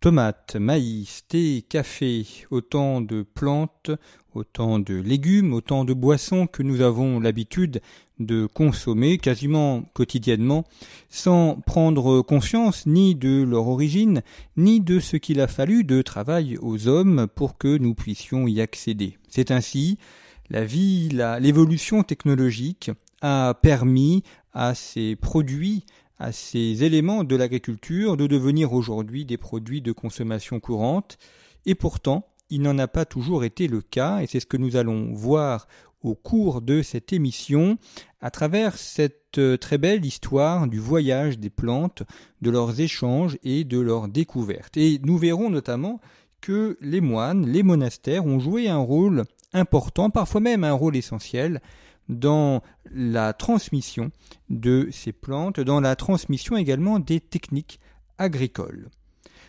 Tomates, maïs, thé, café, autant de plantes, autant de légumes, autant de boissons que nous avons l'habitude de consommer quasiment quotidiennement sans prendre conscience ni de leur origine ni de ce qu'il a fallu de travail aux hommes pour que nous puissions y accéder. C'est ainsi la vie, l'évolution technologique a permis à ces produits à ces éléments de l'agriculture de devenir aujourd'hui des produits de consommation courante, et pourtant il n'en a pas toujours été le cas, et c'est ce que nous allons voir au cours de cette émission à travers cette euh, très belle histoire du voyage des plantes, de leurs échanges et de leurs découvertes. Et nous verrons notamment que les moines, les monastères ont joué un rôle important, parfois même un rôle essentiel, dans la transmission de ces plantes, dans la transmission également des techniques agricoles.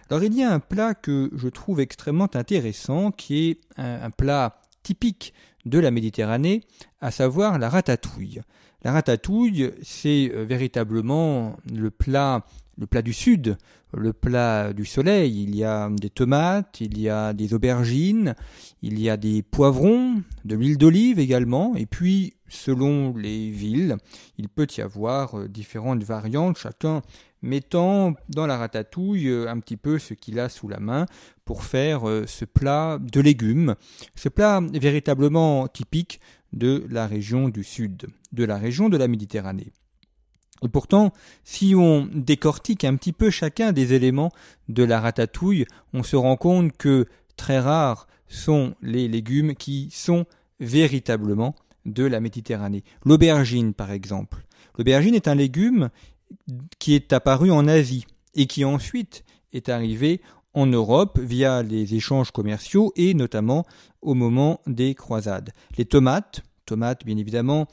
Alors il y a un plat que je trouve extrêmement intéressant, qui est un, plat typique de la Méditerranée, à savoir la ratatouille. La ratatouille, c'est euh, véritablement le plat, le plat du sud, le plat du soleil. Il y a des tomates, il y a des aubergines, il y a des poivrons, de l'huile d'olive également, et puis selon les villes, il peut y avoir euh, différentes variantes, chacun mettant dans la ratatouille euh, un petit peu ce qu'il a sous la main pour faire euh, ce plat de légumes, ce plat véritablement typique de la région du sud, de la région de la Méditerranée. Et pourtant, si on décortique un petit peu chacun des éléments de la ratatouille, on se rend compte que très rares sont les légumes qui sont véritablement de la Méditerranée. L'aubergine, par exemple. L'aubergine est un légume qui est apparu en Asie et qui ensuite est arrivé en Europe via les échanges commerciaux et notamment au moment des croisades. Les tomates, tomates bien évidemment,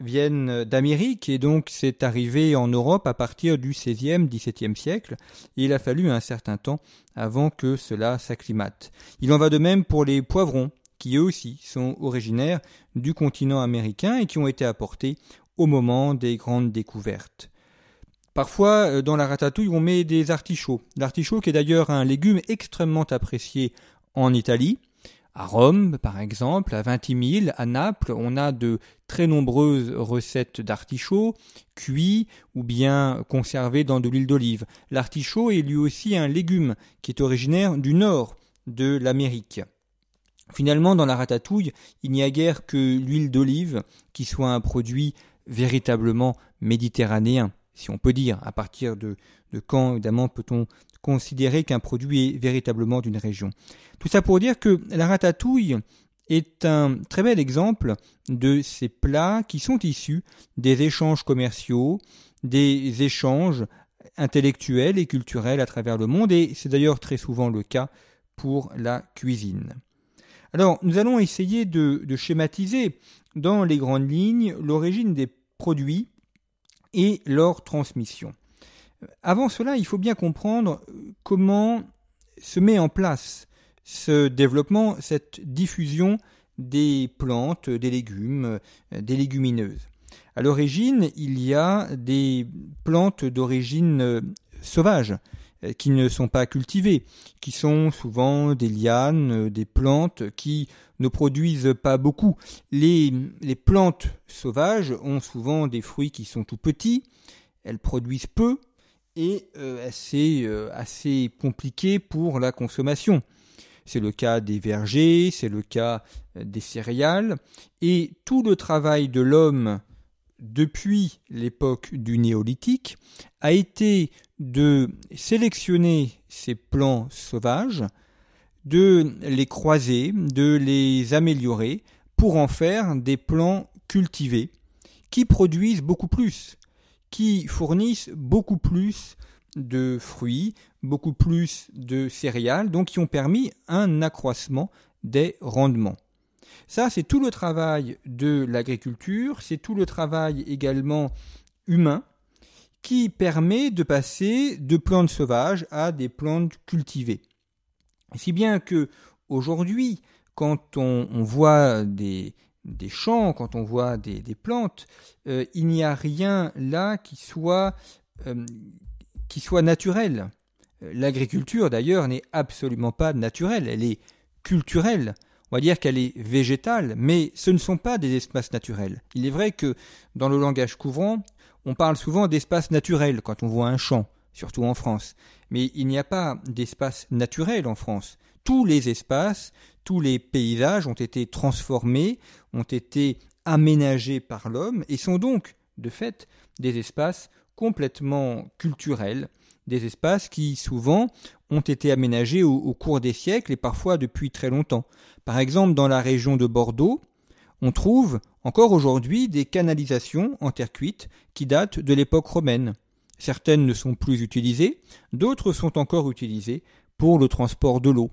viennent d'Amérique et donc c'est arrivé en Europe à partir du XVIe, XVIIe siècle et il a fallu un certain temps avant que cela s'acclimate. Il en va de même pour les poivrons qui eux aussi sont originaires du continent américain et qui ont été apportés au moment des grandes découvertes. Parfois, euh, dans la ratatouille, on met des artichauts. L'artichaut qui est d'ailleurs un légume extrêmement apprécié en Italie. À Rome, par exemple, à Vintimille, à Naples, on a de très nombreuses recettes d'artichauts, cuits ou bien conservés dans de l'huile d'olive. L'artichaut est lui aussi un légume qui est originaire du nord de l'Amérique. Finalement, dans la ratatouille, il n'y a guère que l'huile d'olive qui soit un produit véritablement méditerranéen, si on peut dire. À partir de, de quand, évidemment, peut-on considérer qu'un produit est véritablement d'une région Tout ça pour dire que la ratatouille est un très bel exemple de ces plats qui sont issus des échanges commerciaux, des échanges intellectuels et culturels à travers le monde, et c'est d'ailleurs très souvent le cas pour la cuisine. Alors, nous allons essayer de, schématiser dans les grandes lignes l'origine des produits et leur transmission. Avant cela, il faut bien comprendre comment se met en place ce développement, cette diffusion des plantes, des légumes, des légumineuses. À l'origine, il y a des plantes d'origine sauvage, euh, qui ne sont pas cultivées, qui sont souvent des lianes, euh, des plantes qui ne produisent pas beaucoup. Les, les plantes sauvages ont souvent des fruits qui sont tout petits, elles produisent peu et euh, assez, assez compliquées pour la consommation. C'est le cas des vergers, c'est le cas des céréales, et tout le travail de l'homme depuis l'époque du néolithique a été de sélectionner ces plants sauvages, de les croiser, de les améliorer pour en faire des plants cultivés qui produisent beaucoup plus, qui fournissent beaucoup plus de fruits, beaucoup plus de céréales, donc qui ont permis un accroissement des rendements. Ça, c'est tout le travail de l'agriculture, c'est tout le travail également humain qui permet de passer de plantes sauvages à des plantes cultivées. Si bien que aujourd'hui, quand on, voit des, champs, quand on voit des, plantes, euh, il n'y a rien là qui soit, euh, qui soit naturel. L'agriculture, d'ailleurs, n'est absolument pas naturelle, elle est culturelle. On va dire qu'elle est végétale, mais ce ne sont pas des espaces naturels. Il est vrai que dans le langage courant, on parle souvent d'espaces naturels quand on voit un champ, surtout en France. Mais il n'y a pas d'espace naturel en France. Tous les espaces, tous les paysages ont été transformés, ont été aménagés par l'homme et sont donc, de fait, des espaces complètement culturels, des espaces qui souvent ont été aménagés au, cours des siècles et parfois depuis très longtemps. Par exemple, dans la région de Bordeaux, on trouve encore aujourd'hui des canalisations en terre cuite qui datent de l'époque romaine. Certaines ne sont plus utilisées, d'autres sont encore utilisées pour le transport de l'eau.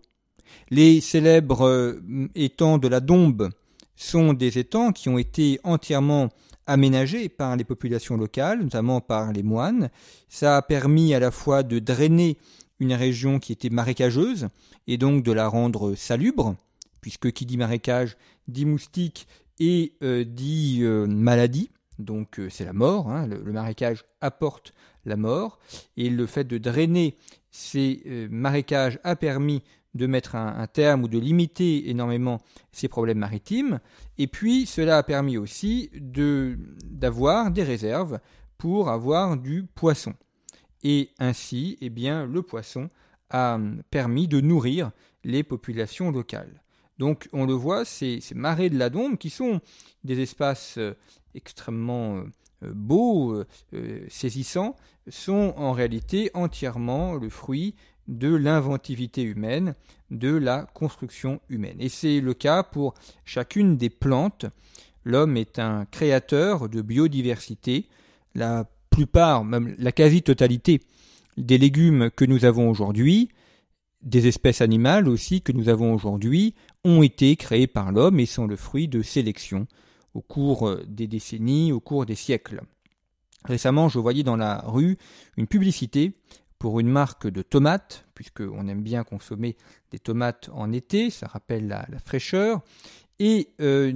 Les célèbres euh, étangs de la Dombe sont des étangs qui ont été entièrement aménagés par les populations locales, notamment par les moines. Ça a permis à la fois de drainer une région qui était marécageuse et donc de la rendre salubre, puisque qui dit marécage dit moustique et euh, dit euh, maladie. Donc c'est la mort, hein. le, marécage apporte la mort, et le fait de drainer ces marécages a permis de mettre un, terme ou de limiter énormément ces problèmes maritimes. Et puis, cela a permis aussi de, d'avoir des réserves pour avoir du poisson. Et ainsi, eh bien, le poisson a permis de nourrir les populations locales. Donc, on le voit, ces, marais de la Dombe, qui sont des espaces euh, extrêmement euh, euh, beaux, saisissants, sont en réalité entièrement le fruit de l'inventivité humaine, de la construction humaine. Et c'est le cas pour chacune des plantes. L'homme est un créateur de biodiversité. La plupart, même la quasi-totalité des légumes que nous avons aujourd'hui, des espèces animales aussi que nous avons aujourd'hui, ont été créés par l'homme et sont le fruit de sélection au cours des décennies, au cours des siècles. Récemment, je voyais dans la rue une publicité pour une marque de tomates, puisqu'on aime bien consommer des tomates en été, ça rappelle la, fraîcheur. Et euh,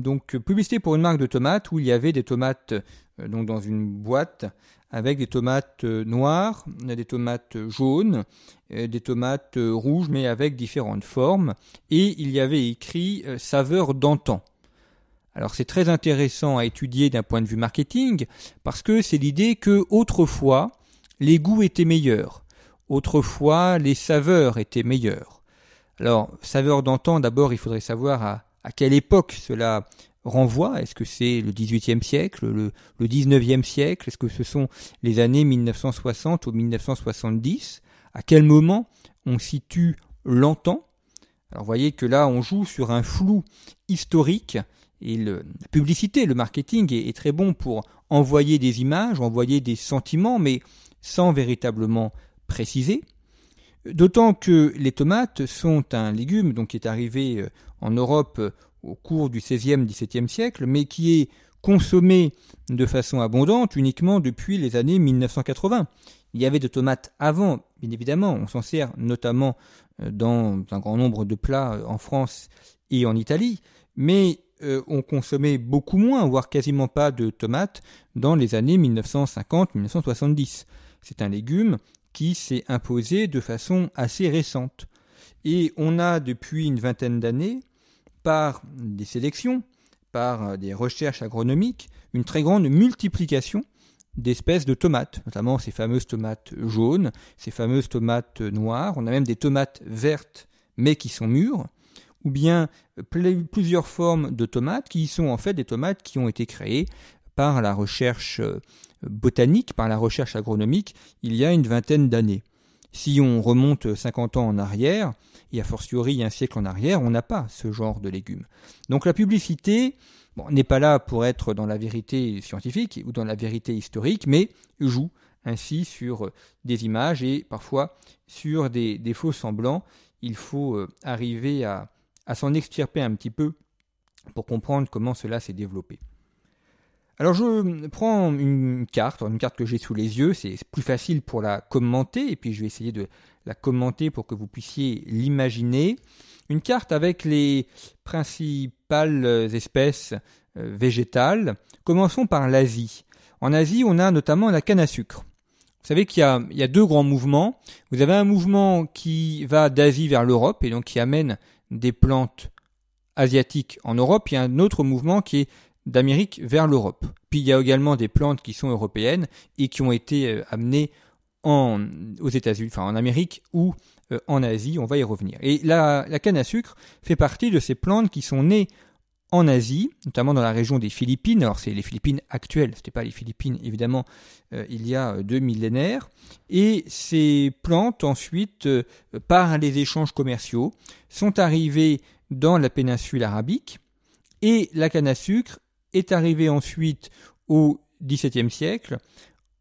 donc publicité pour une marque de tomates où il y avait des tomates euh, dans une boîte avec des tomates euh, noires, des tomates jaunes, des tomates rouges mais avec différentes formes. Et il y avait écrit saveur d'antan. Alors c'est très intéressant à étudier d'un point de vue marketing parce que c'est l'idée que autrefois les goûts étaient meilleurs. Autrefois, les saveurs étaient meilleures. Alors, saveur d'antan, d'abord, il faudrait savoir à, quelle époque cela renvoie. Est-ce que c'est le XVIIIe siècle, le, XIXe siècle? Est-ce que ce sont les années 1960 ou 1970 À quel moment on situe l'antan? Alors, voyez que là, on joue sur un flou historique et la publicité, le marketing est, très bon pour envoyer des images, envoyer des sentiments, mais sans véritablement préciser. D'autant que les tomates sont un légume donc qui est arrivé euh, en Europe euh, au cours du XVIe, XVIIe siècle, mais qui est consommé de façon abondante uniquement depuis les années 1980. Il y avait de tomates avant, bien évidemment, on s'en sert notamment euh, dans un grand nombre de plats en France et en Italie, mais on consommait beaucoup moins, voire quasiment pas de tomates dans les années 1950-1970. C'est un légume qui s'est imposé de façon assez récente. Et on a depuis une vingtaine d'années, par des sélections, par des recherches agronomiques, une très grande multiplication d'espèces de tomates, notamment ces fameuses tomates jaunes, ces fameuses tomates noires, on a même des tomates vertes mais qui sont mûres, ou bien plusieurs formes de tomates qui sont en fait des tomates qui ont été créées par la recherche botanique, par la recherche agronomique, il y a une vingtaine d'années. Si on remonte 50 ans en arrière, et a fortiori un siècle en arrière, on n'a pas ce genre de légumes. Donc la publicité n'est pas là pour être dans la vérité scientifique ou dans la vérité historique, mais joue ainsi sur des images et parfois sur des, faux semblants. Il faut euh, arriver à s'en extirper un petit peu pour comprendre comment cela s'est développé. Alors je prends une carte, une carte que j'ai sous les yeux, c'est plus facile pour la commenter, et puis je vais essayer de la commenter pour que vous puissiez l'imaginer. Une carte avec les principales espèces euh, végétales. Commençons par l'Asie. En Asie, on a notamment la canne à sucre. Vous savez qu'il y, a, deux grands mouvements. Vous avez un mouvement qui va d'Asie vers l'Europe et donc qui amène des plantes asiatiques en Europe. Il y a un autre mouvement qui est d'Amérique vers l'Europe. Puis il y a également des plantes qui sont européennes et qui ont été euh, amenées en, aux États-Unis, enfin en Amérique ou euh, en Asie. On va y revenir. Et la, la canne à sucre fait partie de ces plantes qui sont nées en Asie, notamment dans la région des Philippines. Alors c'est les Philippines actuelles, c'était pas les Philippines évidemment euh, il y a deux millénaires. Et ces plantes ensuite, par les échanges commerciaux, sont arrivées dans la péninsule arabique. Et la canne à sucre est arrivée ensuite au XVIIe siècle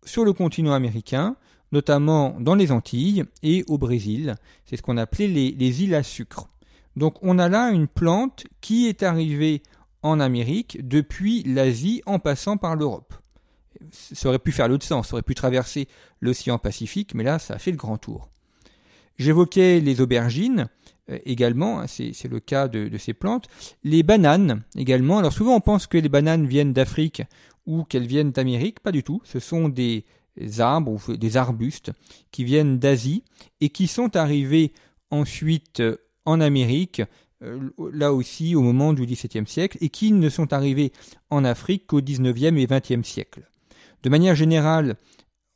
sur le continent américain, notamment dans les Antilles et au Brésil. C'est ce qu'on appelait les, les îles à sucre. Donc on a là une plante qui est arrivée en Amérique depuis l'Asie en passant par l'Europe. Ça aurait pu faire l'autre sens, ça aurait pu traverser l'océan Pacifique, mais là ça a fait le grand tour. J'évoquais les aubergines également, hein, c'est le cas de, ces plantes. Les bananes également. Alors souvent on pense que les bananes viennent d'Afrique ou qu'elles viennent d'Amérique, pas du tout. Ce sont des arbres ou des arbustes qui viennent d'Asie et qui sont arrivés ensuite en Amérique, euh, là aussi au moment du XVIIe siècle, et qui ne sont arrivés en Afrique qu'au XIXe et XXe siècle. De manière générale,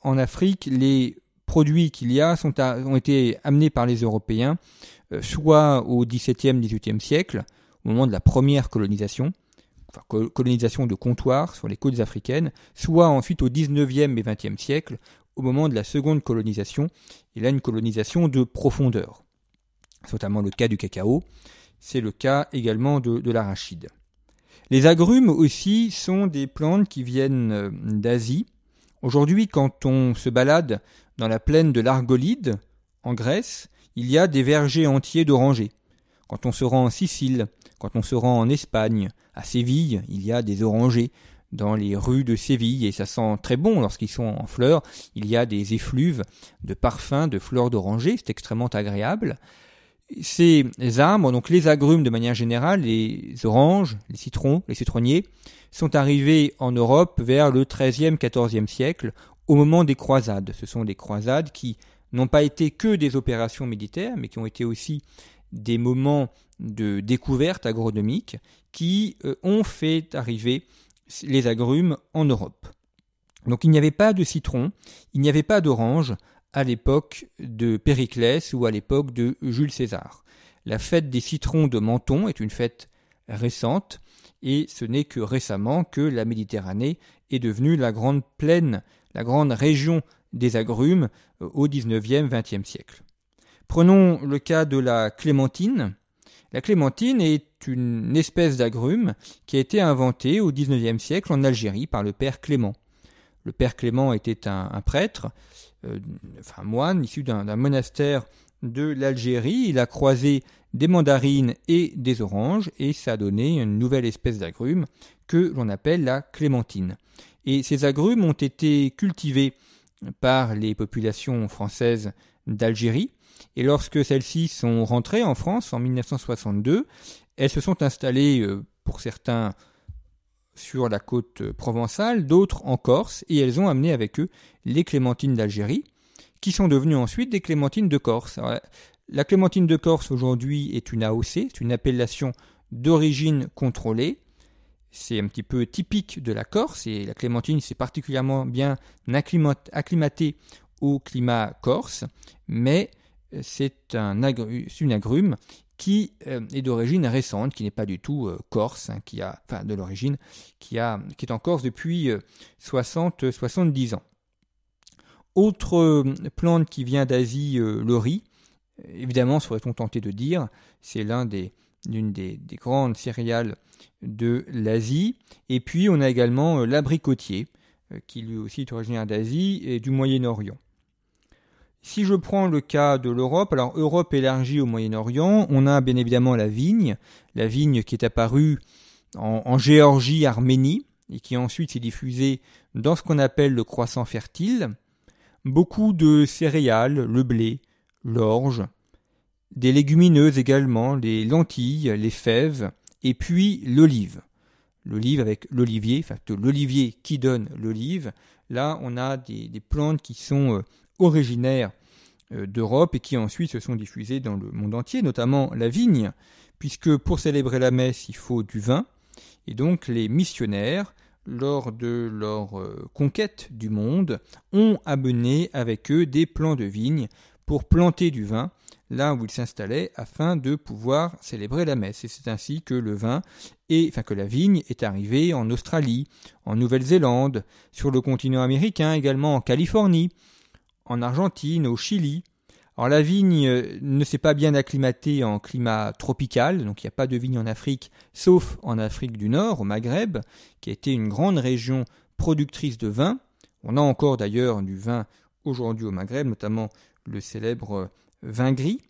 en Afrique, les produits qu'il y a sont ont été amenés par les Européens, euh, soit au XVIIe, XVIIIe siècle, au moment de la première colonisation, enfin colonisation de comptoir sur les côtes africaines, soit ensuite au XIXe et XXe siècle, au moment de la seconde colonisation, et là une colonisation de profondeur c'est notamment le cas du cacao, c'est le cas également de, l'arachide. Les agrumes aussi sont des plantes qui viennent euh, d'Asie. Aujourd'hui, quand on se balade dans la plaine de l'Argolide, en Grèce, il y a des vergers entiers d'orangers. Quand on se rend en Sicile, quand on se rend en Espagne, à Séville, il y a des orangers dans les rues de Séville et ça sent très bon lorsqu'ils sont en fleurs. Il y a des effluves de parfums, de fleurs d'oranger, c'est extrêmement agréable. Ces arbres, donc les agrumes de manière générale, les oranges, les citrons, les citronniers, sont arrivés en Europe vers le XIIIe, XIVe siècle, au moment des croisades. Ce sont des croisades qui n'ont pas été que des opérations militaires, mais qui ont été aussi des moments de découverte agronomique qui euh, ont fait arriver les agrumes en Europe. Donc il n'y avait pas de citron, il n'y avait pas d'orange, à l'époque de Périclès ou à l'époque de Jules César. La fête des citrons de Menton est une fête récente et ce n'est que récemment que la Méditerranée est devenue la grande plaine, la grande région des agrumes euh, au XIXe, XXe siècle. Prenons le cas de la clémentine. La clémentine est une espèce d'agrume qui a été inventée au XIXe siècle en Algérie par le père Clément. Le père Clément était un prêtre euh, enfin moine issu d'un monastère de l'Algérie. Il a croisé des mandarines et des oranges et ça a donné une nouvelle espèce d'agrumes que l'on appelle la clémentine. Et ces agrumes ont été cultivés par les populations françaises d'Algérie et lorsque celles-ci sont rentrées en France en 1962, elles se sont installées euh, pour certains sur la côte provençale, d'autres en Corse, et elles ont amené avec eux les clémentines d'Algérie, qui sont devenues ensuite des clémentines de Corse. la clémentine de Corse aujourd'hui est une AOC, c'est une appellation d'origine contrôlée. C'est un petit peu typique de la Corse, et la clémentine s'est particulièrement bien acclimatée au climat corse, mais c'est un une agrume qui euh, est d'origine récente, qui n'est pas du tout euh, corse, hein, qui a, de l'origine, qui, est en Corse depuis 60-70 euh, ans. Autre plante qui vient d'Asie, le riz, évidemment, serait-on tenté de dire, c'est l'un des, l'une des, grandes céréales de l'Asie. Et puis on a également euh, l'abricotier, euh, qui lui aussi est originaire d'Asie et du Moyen-Orient. Si je prends le cas de l'Europe, alors Europe élargie au Moyen-Orient, on a bien évidemment la vigne, la vigne qui est apparue en, Géorgie, Arménie, et qui ensuite s'est diffusée dans ce qu'on appelle le croissant fertile. Beaucoup de céréales, le blé, l'orge, des légumineuses également, les lentilles, les fèves, et puis l'olive. L'olive avec l'olivier, enfin l'olivier qui donne l'olive. Là, on a des, plantes qui sont euh, originaires euh, d'Europe et qui ensuite se sont diffusées dans le monde entier, notamment la vigne, puisque pour célébrer la messe, il faut du vin. Et donc les missionnaires, lors de leur euh, conquête du monde, ont amené avec eux des plants de vigne pour planter du vin là où ils s'installaient afin de pouvoir célébrer la messe. Et c'est ainsi que le vin et enfin que la vigne est arrivée en Australie, en Nouvelle-Zélande, sur le continent américain, également en Californie, en Argentine, au Chili. Alors la vigne euh, ne s'est pas bien acclimatée en climat tropical, donc il n'y a pas de vigne en Afrique, sauf en Afrique du Nord, au Maghreb, qui a été une grande région productrice de vin. On a encore d'ailleurs du vin aujourd'hui au Maghreb, notamment le célèbre vin gris.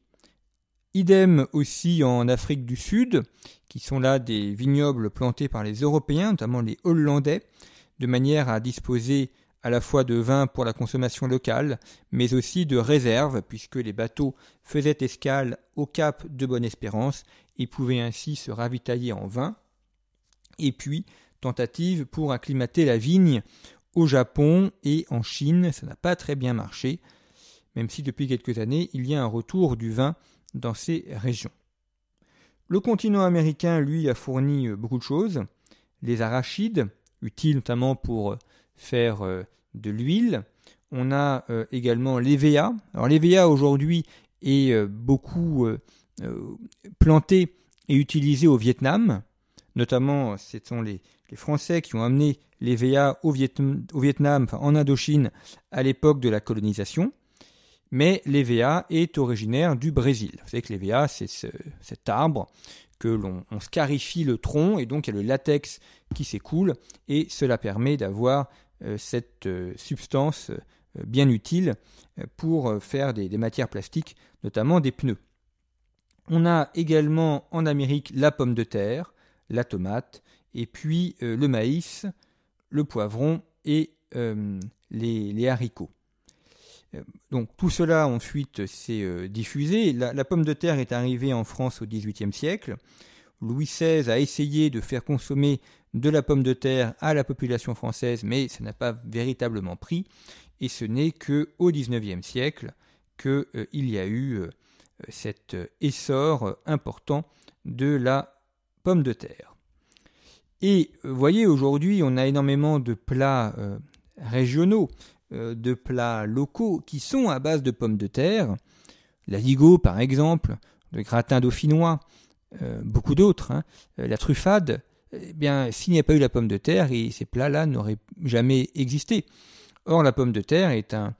Idem aussi en Afrique du Sud, qui sont là des vignobles plantés par les Européens, notamment les Hollandais, de manière à disposer à la fois de vin pour la consommation locale, mais aussi de réserves, puisque les bateaux faisaient escale au cap de Bonne-Espérance et pouvaient ainsi se ravitailler en vin. Et puis, tentative pour acclimater la vigne au Japon et en Chine, ça n'a pas très bien marché, même si depuis quelques années il y a un retour du vin dans ces régions. Le continent américain, lui, a fourni beaucoup de choses. Les arachides, utiles notamment pour faire euh, de l'huile. On a euh, également l'EVA. Alors l'EVA aujourd'hui est euh, beaucoup planté et utilisé au Vietnam. Notamment, ce sont les, Français qui ont amené l'EVA au, Vietnam, en Indochine, à l'époque de la colonisation. Mais l'EVA est originaire du Brésil. Vous savez que l'EVA, c'est cet arbre que l'on scarifie le tronc et donc il y a le latex qui s'écoule et cela permet d'avoir euh, cette euh, substance euh, bien utile pour faire des, matières plastiques, notamment des pneus. On a également en Amérique la pomme de terre, la tomate, et puis le maïs, le poivron et les, haricots. Donc tout cela ensuite s'est diffusé. La, pomme de terre est arrivée en France au XVIIIe siècle. Louis XVI a essayé de faire consommer de la pomme de terre à la population française, mais ça n'a pas véritablement pris, et ce n'est que au XIXe siècle qu'il euh, y a eu euh, cet essor important de la pomme de terre. Et vous voyez, aujourd'hui, on a énormément de plats euh, régionaux, de plats locaux qui sont à base de pommes de terre. La ligo, par exemple, le gratin dauphinois, beaucoup d'autres. Hein. La truffade, eh bien, s'il n'y a pas eu la pomme de terre, ces plats-là n'auraient jamais existé. Or, la pomme de terre est un,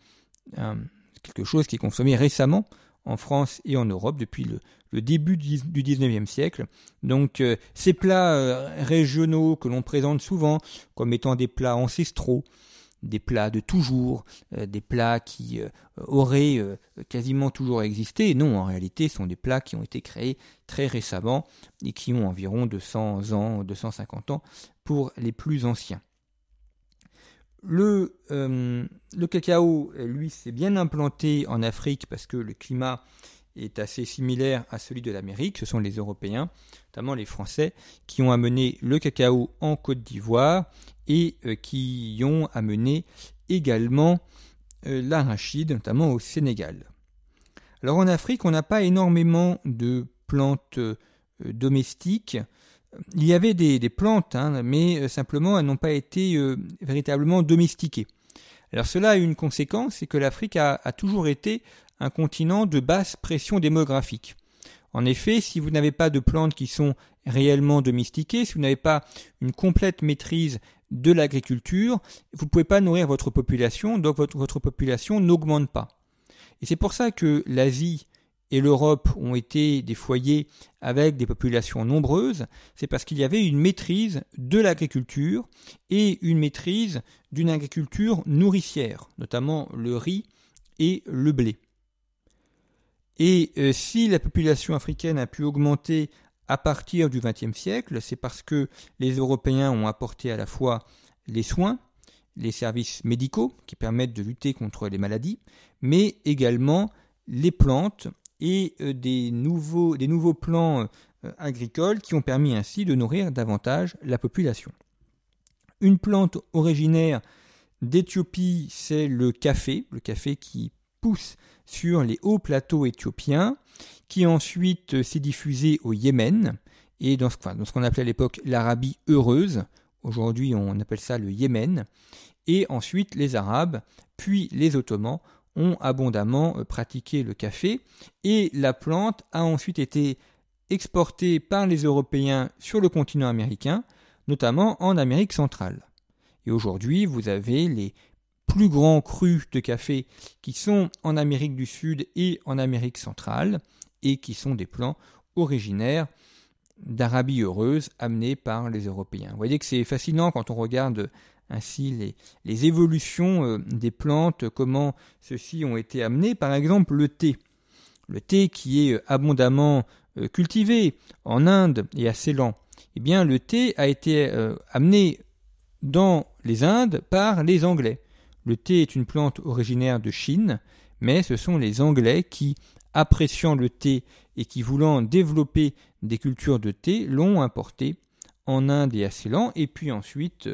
quelque chose qui est consommé récemment en France et en Europe depuis le, début du XIXe siècle. Donc, euh, ces plats euh, régionaux que l'on présente souvent comme étant des plats ancestraux, des plats de toujours, euh, des plats qui euh, auraient euh, quasiment toujours existé. Non, en réalité, ce sont des plats qui ont été créés très récemment et qui ont environ 200 ans, 250 ans pour les plus anciens. Le, le cacao, lui, s'est bien implanté en Afrique parce que le climat est assez similaire à celui de l'Amérique. Ce sont les Européens, notamment les Français, qui ont amené le cacao en Côte d'Ivoire et euh, qui ont amené également euh, l'arachide, notamment au Sénégal. Alors en Afrique, on n'a pas énormément de plantes euh, domestiques. Il y avait des, plantes, hein, mais simplement elles n'ont pas été véritablement domestiquées. Alors cela a une conséquence, c'est que l'Afrique a, toujours été un continent de basse pression démographique. En effet, si vous n'avez pas de plantes qui sont réellement domestiquées, si vous n'avez pas une complète maîtrise de l'agriculture, vous ne pouvez pas nourrir votre population, donc votre, population n'augmente pas. Et c'est pour ça que l'Asie et l'Europe ont été des foyers avec des populations nombreuses, c'est parce qu'il y avait une maîtrise de l'agriculture et une maîtrise d'une agriculture nourricière, notamment le riz et le blé. Et euh, si la population africaine a pu augmenter à partir du XXe siècle, c'est parce que les Européens ont apporté à la fois les soins, les services médicaux qui permettent de lutter contre les maladies, mais également les plantes et euh, des nouveaux, plans euh, agricoles qui ont permis ainsi de nourrir davantage la population. Une plante originaire d'Éthiopie, c'est le café, le café qui pousse sur les hauts plateaux éthiopiens, qui ensuite s'est diffusé au Yémen, et dans ce, qu'on appelait à l'époque l'Arabie heureuse, aujourd'hui on appelle ça le Yémen, et ensuite les Arabes, puis les Ottomans ont abondamment euh, pratiqué le café, et la plante a ensuite été exportée par les Européens sur le continent américain, notamment en Amérique centrale. Et aujourd'hui, vous avez les plus grands crus de café qui sont en Amérique du Sud et en Amérique centrale et qui sont des plants originaires d'Arabie heureuse amenés par les Européens. Vous voyez que c'est fascinant quand on regarde ainsi les, évolutions euh, des plantes, comment ceux-ci ont été amenés. Par exemple, le thé. Le thé qui est abondamment euh, cultivé en Inde et à Ceylan. Eh bien, le thé a été euh, amené dans les Indes par les Anglais. Le thé est une plante originaire de Chine, mais ce sont les Anglais qui, appréciant le thé et qui voulant développer des cultures de thé, l'ont importé en Inde et à Ceylan, et puis ensuite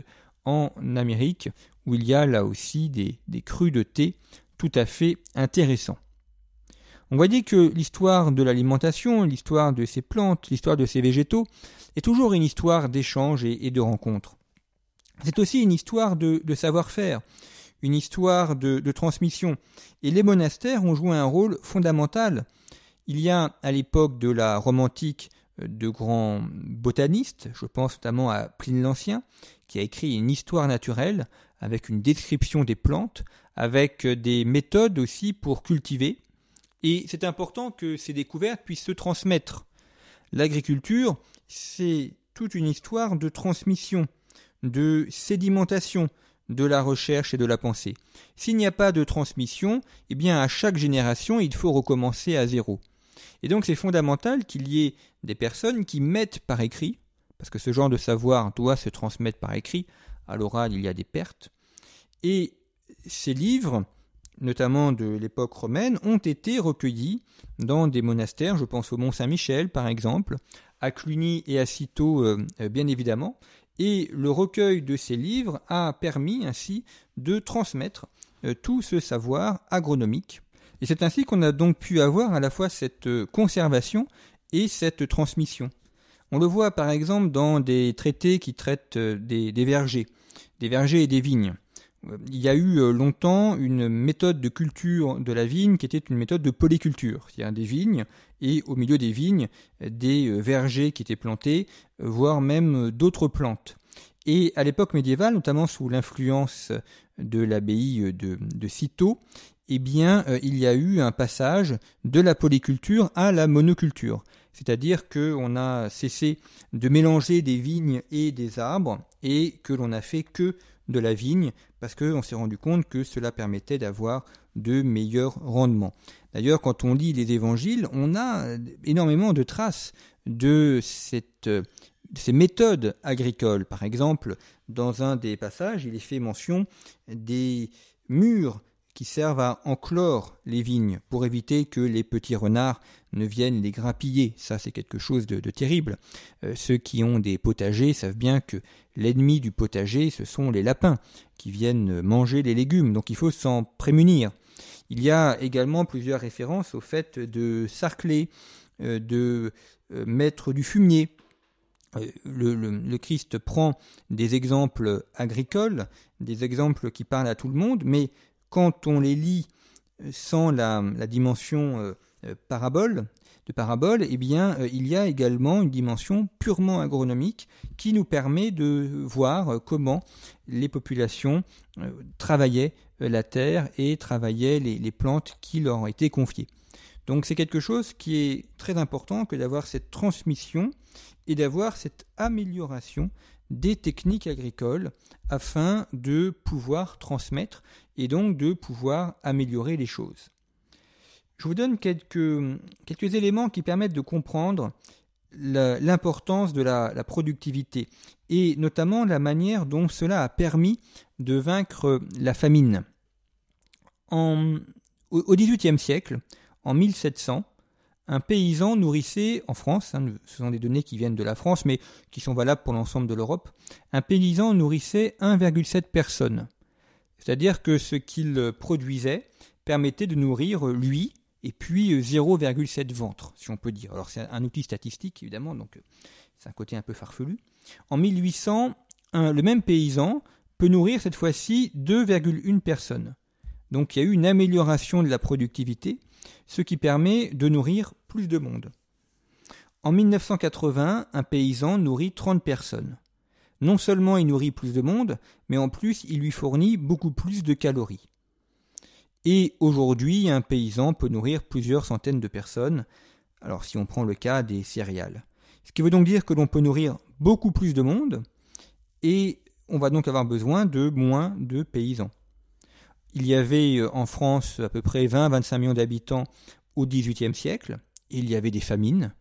en Amérique, où il y a là aussi des, des crus de thé tout à fait intéressants. On voit dire que l'histoire de l'alimentation, l'histoire de ces plantes, l'histoire de ces végétaux, est toujours une histoire d'échange et, de rencontres. C'est aussi une histoire de savoir-faire une histoire de, transmission. Et les monastères ont joué un rôle fondamental. Il y a à l'époque de la romantique euh, de grands botanistes, je pense notamment à Pline l'Ancien, qui a écrit une histoire naturelle avec une description des plantes, avec euh, des méthodes aussi pour cultiver. Et c'est important que ces découvertes puissent se transmettre. L'agriculture, c'est toute une histoire de transmission, de sédimentation, de la recherche et de la pensée. S'il n'y a pas de transmission, eh bien à chaque génération, il faut recommencer à zéro. Et donc c'est fondamental qu'il y ait des personnes qui mettent par écrit, parce que ce genre de savoir doit se transmettre par écrit, à l'oral il y a des pertes, et ces livres, notamment de l'époque romaine, ont été recueillis dans des monastères, je pense au Mont Saint-Michel par exemple, à Cluny et à Cîteaux euh, bien évidemment, et le recueil de ces livres a permis ainsi de transmettre euh, tout ce savoir agronomique. Et c'est ainsi qu'on a donc pu avoir à la fois cette euh, conservation et cette transmission. On le voit par exemple dans des traités qui traitent euh, des, des vergers, des vergers et des vignes il y a eu euh, longtemps une méthode de culture de la vigne qui était une méthode de polyculture, c'est-à-dire des vignes et au milieu des vignes des euh, vergers qui étaient plantés, euh, voire même d'autres plantes. Et à l'époque médiévale, notamment sous l'influence de l'abbaye de, Cîteaux, eh bien, il y a eu un passage de la polyculture à la monoculture. C'est-à-dire qu'on a cessé de mélanger des vignes et des arbres et que l'on n'a fait que de la vigne parce qu'on s'est rendu compte que cela permettait d'avoir de meilleurs rendements. D'ailleurs, quand on lit les évangiles, on a énormément de traces de cette, ces méthodes agricoles. Par exemple, dans un des passages, il est fait mention des murs qui servent à enclore les vignes pour éviter que les petits renards ne viennent les grappiller. Ça, c'est quelque chose de, terrible. Euh, ceux qui ont des potagers savent bien que l'ennemi du potager, ce sont les lapins qui viennent manger les légumes. Donc il faut s'en prémunir. Il y a également plusieurs références au fait de sarcler, euh, de euh, mettre du fumier. le, Christ prend des exemples agricoles, des exemples qui parlent à tout le monde, mais quand on les lit euh, sans la, dimension euh, euh, parabole, de parabole, eh bien, il y a également une dimension purement agronomique qui nous permet de voir comment les populations travaillaient la terre et travaillaient les, plantes qui leur ont été confiées. Donc c'est quelque chose qui est très important que d'avoir cette transmission et d'avoir cette amélioration des techniques agricoles afin de pouvoir transmettre et donc de pouvoir améliorer les choses. Je vous donne quelques, éléments qui permettent de comprendre l'importance de la, productivité et notamment la manière dont cela a permis de vaincre la famine. Au XVIIIe siècle, en 1700, un paysan nourrissait en France, hein, ce sont des données qui viennent de la France mais qui sont valables pour l'ensemble de l'Europe, un paysan nourrissait 1,7 personnes. C'est-à-dire que ce qu'il produisait permettait de nourrir lui et puis 0,7 ventre, si on peut dire. Alors c'est un outil statistique évidemment, donc c'est un côté un peu farfelu. En 1800, le même paysan peut nourrir cette fois-ci 2,1 personnes. Donc il y a eu une amélioration de la productivité, ce qui permet de nourrir plus de monde. En 1980, un paysan nourrit 30 personnes. Non seulement il nourrit plus de monde, mais en plus il lui fournit beaucoup plus de calories. Et aujourd'hui, un paysan peut nourrir plusieurs centaines de personnes, alors si on prend le cas des céréales. Ce qui veut donc dire que l'on peut nourrir beaucoup plus de monde, et on va donc avoir besoin de moins de paysans. Il y avait euh, en France à peu près 20-25 millions d'habitants au XVIIIe siècle, et il y avait des famines.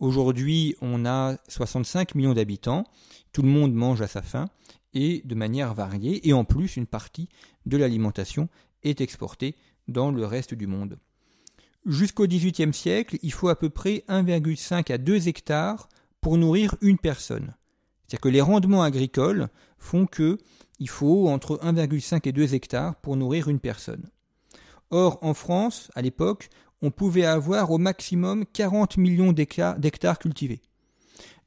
Aujourd'hui, on a 65 millions d'habitants, tout le monde mange à sa faim, et de manière variée, et en plus une partie de l'alimentation est exportée dans le reste du monde. Jusqu'au XVIIIe siècle, il faut à peu près 1,5 à 2 hectares pour nourrir une personne. C'est-à-dire que les rendements agricoles font que il faut entre 1,5 et 2 hectares pour nourrir une personne. Or, en France, à l'époque, on pouvait avoir au maximum 40 millions d'hectares cultivés.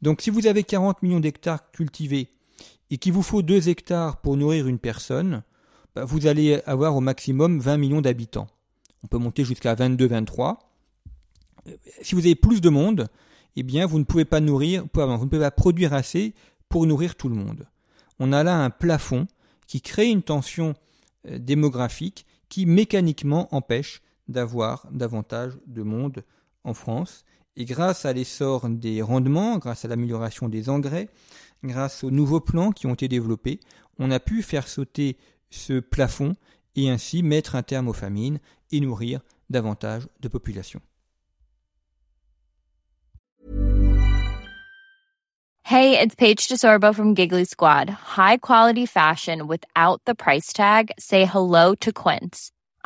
Donc si vous avez 40 millions d'hectares cultivés et qu'il vous faut 2 hectares pour nourrir une personne, bah, vous allez avoir au maximum 20 millions d'habitants. On peut monter jusqu'à 22, 23. Si vous avez plus de monde, eh bien vous ne pouvez pas nourrir, vous ne pouvez pas produire assez pour nourrir tout le monde on a là un plafond qui crée une tension euh, démographique qui mécaniquement empêche d'avoir davantage de monde en France. Et grâce à l'essor des rendements, grâce à l'amélioration des engrais, grâce aux nouveaux plans qui ont été développés, on a pu faire sauter ce plafond et ainsi mettre un terme aux famines et nourrir davantage de populations. Hey, it's Paige DeSorbo from Giggly Squad. High quality fashion without the price tag. Say hello to Quince.